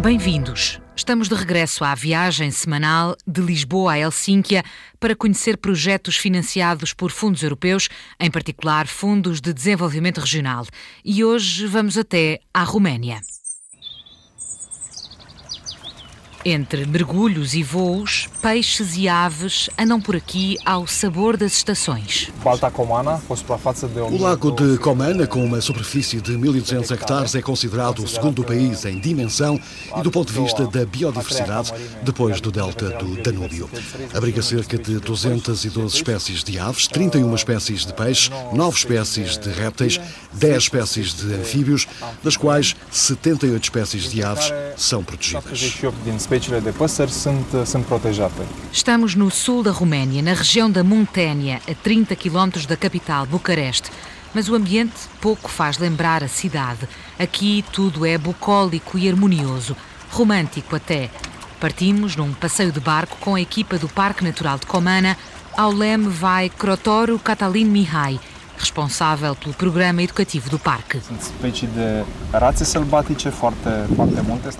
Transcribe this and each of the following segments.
Bem-vindos. Estamos de regresso à viagem semanal de Lisboa a Helsínquia para conhecer projetos financiados por fundos europeus, em particular fundos de desenvolvimento regional. E hoje vamos até à Roménia. Entre mergulhos e voos, peixes e aves andam por aqui ao sabor das estações. O lago de Comana, com uma superfície de 1.200 hectares, é considerado o segundo país em dimensão e do ponto de vista da biodiversidade, depois do delta do Danúbio. Abriga cerca de 212 espécies de aves, 31 espécies de peixes, 9 espécies de répteis, 10 espécies de anfíbios, das quais 78 espécies de aves são protegidas speciile de păsări sunt, sunt protejate. Estamos no sul da Roménia, na região da Muntênia, a 30 quilómetros da capital, Bucareste. Mas o ambiente pouco faz lembrar a cidade. Aqui tudo é bucólico e harmonioso, romântico até. Partimos num passeio de barco com a equipa do Parque Natural de Comana. Ao leme vai Crotoro Catalin Mihai, responsável pelo programa educativo do parque.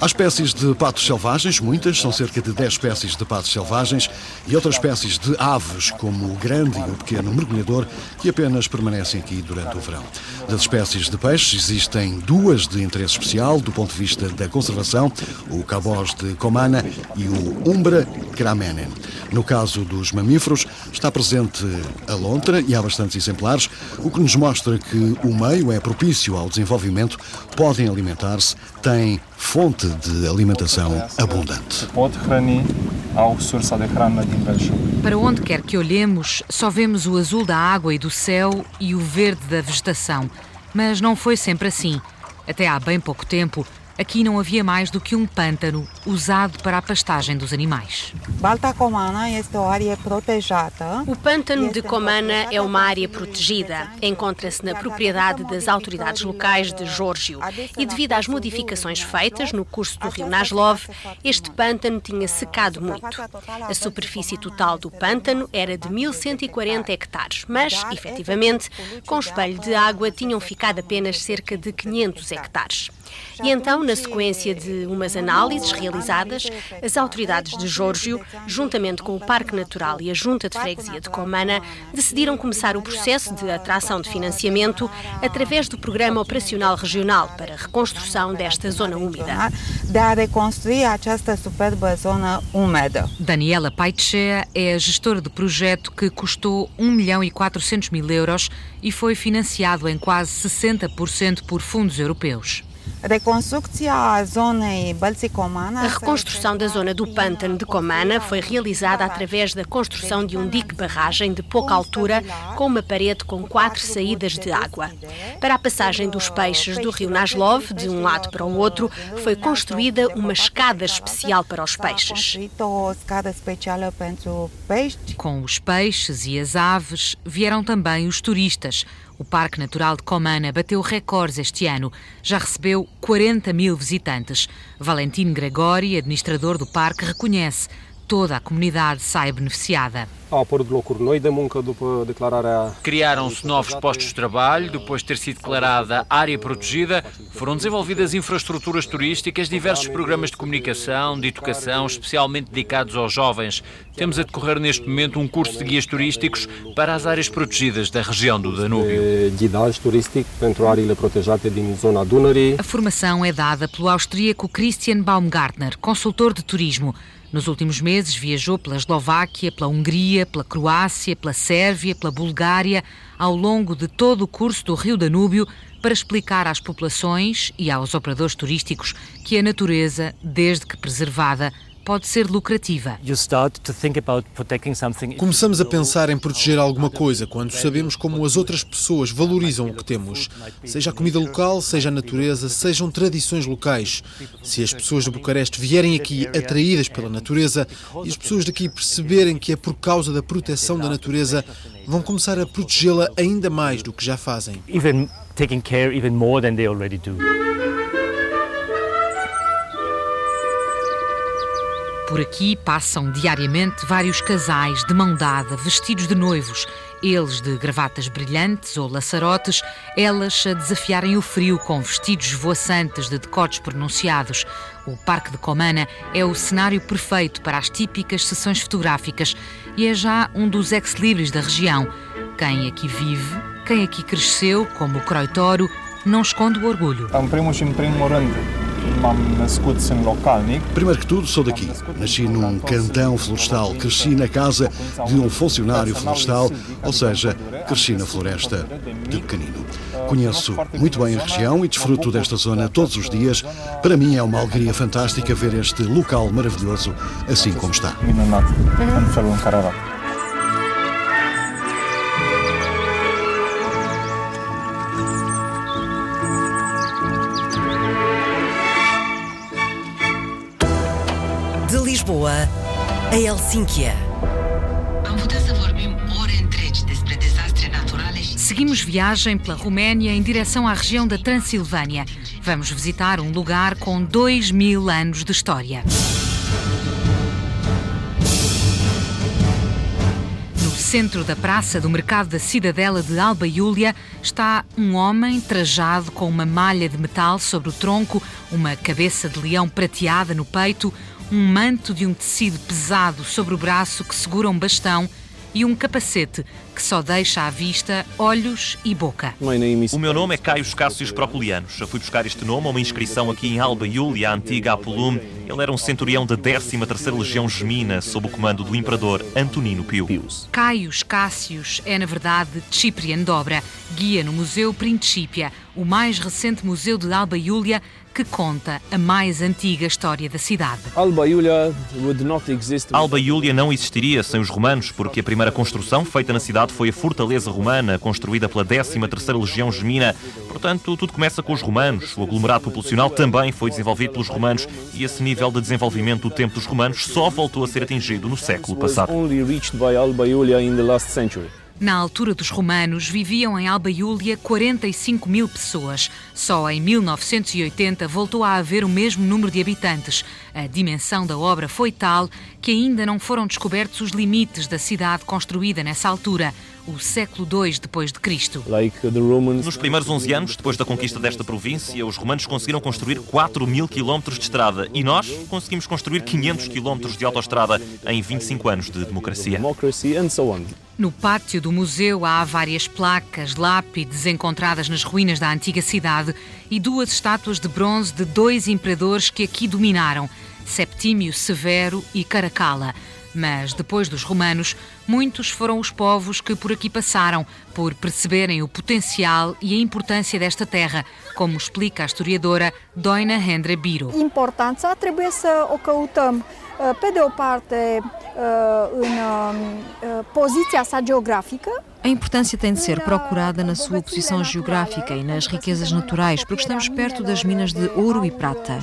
Há espécies de patos selvagens, muitas, são cerca de 10 espécies de patos selvagens, e outras espécies de aves, como o grande e o pequeno mergulhador, que apenas permanecem aqui durante o verão. Das espécies de peixes, existem duas de interesse especial do ponto de vista da conservação, o cabós de Comana e o Umbra cramenen. No caso dos mamíferos, está presente a lontra e há bastantes exemplares, o que nos mostra que o meio é propício ao desenvolvimento, podem alimentar-se, têm fonte de alimentação abundante. Para onde quer que olhemos, só vemos o azul da água e do céu e o verde da vegetação. Mas não foi sempre assim. Até há bem pouco tempo, Aqui não havia mais do que um pântano usado para a pastagem dos animais. O pântano de Comana é uma área protegida. Encontra-se na propriedade das autoridades locais de Giorgio. E devido às modificações feitas no curso do rio Naslov, este pântano tinha secado muito. A superfície total do pântano era de 1140 hectares, mas, efetivamente, com espelho de água tinham ficado apenas cerca de 500 hectares. E então, na sequência de umas análises realizadas, as autoridades de Giorgio, juntamente com o Parque Natural e a Junta de Freguesia de Comana, decidiram começar o processo de atração de financiamento através do Programa Operacional Regional para a reconstrução desta zona úmida. De reconstruir esta superba zona úmida. Daniela Paitchea é a gestora do projeto que custou 1 milhão e 400 mil euros e foi financiado em quase 60% por fundos europeus. A reconstrução da zona do pântano de Comana foi realizada através da construção de um dique-barragem de pouca altura com uma parede com quatro saídas de água. Para a passagem dos peixes do rio Naslov, de um lado para o outro, foi construída uma escada especial para os peixes. Com os peixes e as aves vieram também os turistas. O Parque Natural de Comana bateu recordes este ano. Já recebeu 40 mil visitantes. Valentim Gregori, administrador do parque, reconhece toda a comunidade sai beneficiada. Declararea. Criaram-se novos postos de trabalho depois de ter sido declarada área protegida. Foram desenvolvidas infraestruturas turísticas, diversos programas de comunicação, de educação, especialmente dedicados aos jovens. Temos a decorrer neste momento um curso de guias turísticos para as áreas protegidas da região do Danúbio. Áreas din zona Dunării. A formação é dada pelo austríaco Christian Baumgartner, consultor de turismo. Nos últimos meses viajou pela Eslováquia, pela Hungria, pela Croácia, pela Sérvia, pela Bulgária, ao longo de todo o curso do Rio Danúbio, para explicar às populações e aos operadores turísticos que a natureza, desde que preservada, pode ser lucrativa. Começamos a pensar em proteger alguma coisa quando sabemos como as outras pessoas valorizam o que temos, seja a comida local, seja a natureza, sejam tradições locais. Se as pessoas de Bucareste vierem aqui atraídas pela natureza e as pessoas daqui perceberem que é por causa da proteção da natureza, vão começar a protegê-la ainda mais do que já fazem. Even taking care even more than they already do. Por aqui passam diariamente vários casais de mão dada, vestidos de noivos, eles de gravatas brilhantes ou laçarotes, elas a desafiarem o frio com vestidos voaçantes de decotes pronunciados. O Parque de Comana é o cenário perfeito para as típicas sessões fotográficas e é já um dos ex-libris da região. Quem aqui vive, quem aqui cresceu, como o Croitoro, não esconde o orgulho. Am primul și în primul rând m-am născut în localnic. Primeiro que tudo, sou daqui. Nasci num cantão florestal. Cresci na casa de um funcionário florestal, ou seja, cresci na floresta de pequenino. Conheço muito bem a região e desfruto desta zona todos os dias. Para mim é uma alegria fantástica ver este local maravilhoso assim como está. Minunat în felul în care arată. A Helsínquia. Am putea să vorbim ore întregi despre dezastre naturale și Seguimos viagem pela Roménia em direção à região da Transilvânia. Vamos visitar um lugar com dois mil anos de história. No centro da praça do mercado da cidadela de Alba Iúlia está um homem trajado com uma malha de metal sobre o tronco, uma cabeça de leão prateada no peito, um manto de um tecido pesado sobre o braço que segura um bastão e um capacete que só deixa à vista olhos e boca. O meu nome é Caio Cássios Proculianos. Eu fui buscar este nome a uma inscrição aqui em Alba Iulia, a antiga Apulum. Ele era um centurião da 13ª Legião Gemina, sob o comando do imperador Antonino Pio. Caius Cássius é, na verdade, Ciprian Dobra, guia no Museu Principia, o mais recente museu de Alba Iúlia que conta a mais antiga história da cidade. Alba Iulia não existiria sem os romanos, porque a primeira construção feita na cidade foi a fortaleza romana, construída pela 13ª Legião Gemina. Portanto, tudo começa com os romanos. O aglomerado populacional também foi desenvolvido pelos romanos e esse nível de desenvolvimento do tempo dos romanos só voltou a ser atingido no século passado. Na altura dos romanos, viviam em Alba Iúlia 45 mil pessoas. Só em 1980 voltou a haver o mesmo número de habitantes. A dimensão da obra foi tal que ainda não foram descobertos os limites da cidade construída nessa altura, o século II depois de Cristo. Nos primeiros 11 anos, depois da conquista desta província, os romanos conseguiram construir 4 mil quilómetros de estrada e nós conseguimos construir 500 quilómetros de autoestrada em 25 anos de democracia. No pátio do museu há várias placas, lápides encontradas nas ruínas da antiga cidade e duas estátuas de bronze de dois imperadores que aqui dominaram, Septímio Severo e Caracalla. Mas depois dos romanos, muitos foram os povos que por aqui passaram, por perceberem o potencial e a importância desta terra, como explica a historiadora Doina Hendra Biro. Importanța trebuie să o căutăm uh, pe parte în uh, poziția sa geografică, A importância tem de ser procurada na sua posição geográfica e nas riquezas naturais, porque estamos perto das minas de ouro e prata.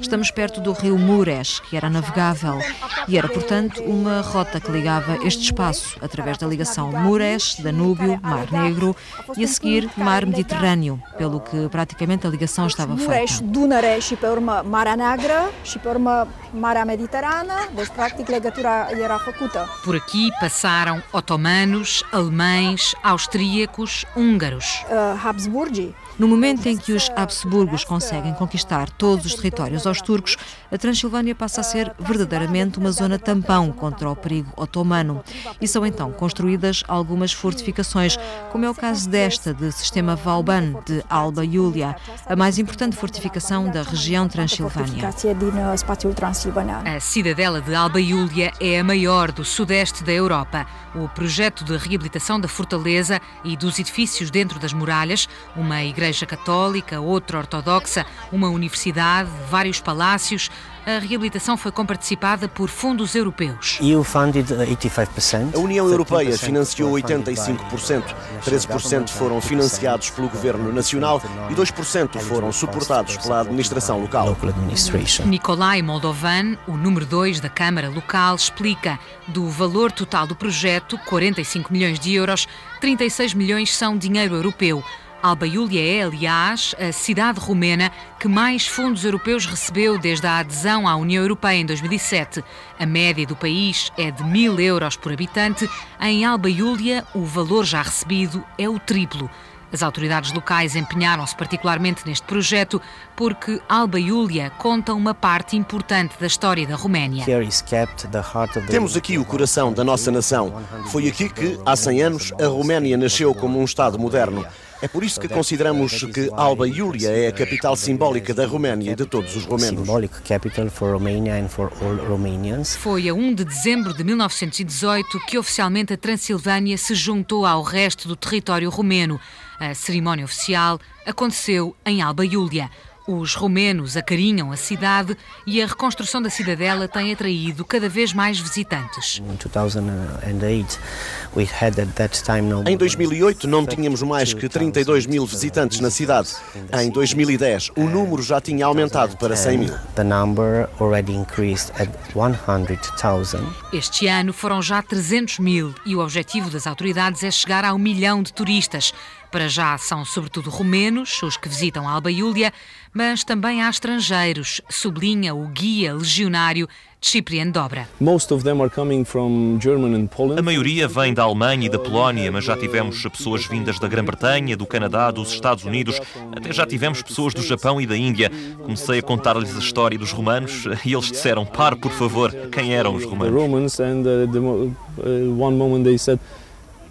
Estamos perto do rio Mures, que era navegável, e era, portanto, uma rota que ligava este espaço através da ligação Mures, Danúbio, Mar Negro e a seguir Mar Mediterrâneo, pelo que praticamente a ligação estava Mureș, feita. Dunăre și pe urmă Marea Neagră și pe urmă Marea Mediterană, deci practic legătura era făcută. Por aqui passaram otomanos, alemães, austríacos, húngaros. Uh, Habsburgii No momento em que os Habsburgos conseguem conquistar todos os territórios aos turcos, a Transilvânia passa a ser verdadeiramente uma zona tampão contra o perigo otomano. E são então construídas algumas fortificações, como é o caso desta de sistema Vauban de Alba Iulia, a mais importante fortificação da região Transilvânia. A cidadela de Alba Iúlia é a maior do sudeste da Europa. O projeto de reabilitação da fortaleza e dos edifícios dentro das muralhas, uma igreja católica, outra ortodoxa, uma universidade, vários palácios, a reabilitação foi comparticipada por fundos europeus. A União Europeia financiou 85%, 13% foram financiados pelo Governo Nacional e 2% foram suportados pela administração local. Nicolai Moldovan, o número 2 da Câmara Local, explica do valor total do projeto, 45 milhões de euros, 36 milhões são dinheiro europeu. Alba Iulia é, aliás, a cidade romena que mais fundos europeus recebeu desde a adesão à União Europeia em 2007. A média do país é de mil euros por habitante. Em Alba Iulia, o valor já recebido é o triplo. As autoridades locais empenharam-se particularmente neste projeto porque Alba Iulia conta uma parte importante da história da Roménia. Temos aqui o coração da nossa nação. Foi aqui que, há 100 anos, a Roménia nasceu como um Estado moderno. É por isso que consideramos que Alba Iulia é a capital simbólica da Roménia e de todos os romenos. Foi a 1 de dezembro de 1918 que oficialmente a Transilvânia se juntou ao resto do território romeno. A cerimónia oficial aconteceu em Alba Iulia. Os romenos acarinham a cidade e a reconstrução da cidadela tem atraído cada vez mais visitantes. Em 2008 não tínhamos mais que 32 mil visitantes na cidade. Em 2010 o número já tinha aumentado para 100 mil. Este ano foram já 300 mil e o objetivo das autoridades é chegar a um milhão de turistas. Para já são sobretudo romenos os que visitam Alba Iulia, mas também há estrangeiros, sublinha o guia legionário Ciprian Dobra. A maioria vem da Alemanha e da Polónia, mas já tivemos pessoas vindas da Grã-Bretanha, do Canadá, dos Estados Unidos, até já tivemos pessoas do Japão e da Índia. Comecei a contar-lhes a história dos romanos e eles disseram: Pare, por favor, quem eram os romanos?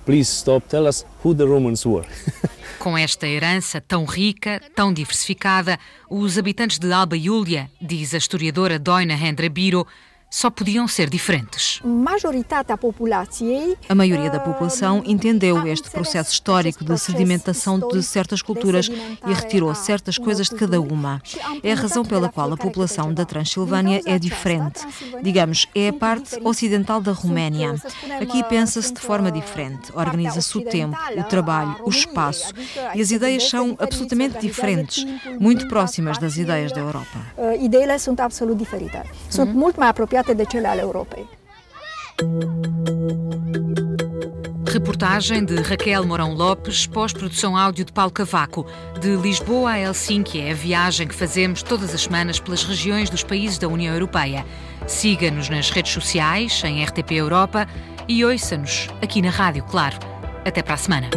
Please stop, tell us who the Romans were. Com esta herança tão rica, tão diversificada, os habitantes de Alba Iulia, diz a historiadora Doina Hendra Biro, só podiam ser diferentes. A maioria da população entendeu este processo histórico de sedimentação de certas culturas e retirou certas coisas de cada uma. É a razão pela qual a população da Transilvânia é diferente. Digamos, é a parte ocidental da Roménia. Aqui pensa-se de forma diferente, organiza-se o tempo, o trabalho, o espaço e as ideias são absolutamente diferentes, muito próximas das ideias da Europa. Ideile sunt absolut diferite. Sunt mult mai apropiate de cele ale Europei. Reportagem de Raquel Mourão Lopes, pós-produção áudio de Paulo Cavaco. De Lisboa a Helsínquia é a viagem que fazemos todas as semanas pelas regiões dos países da União Europeia. Siga-nos nas redes sociais, em RTP Europa e ouça-nos aqui na rádio, claro. Até para a semana.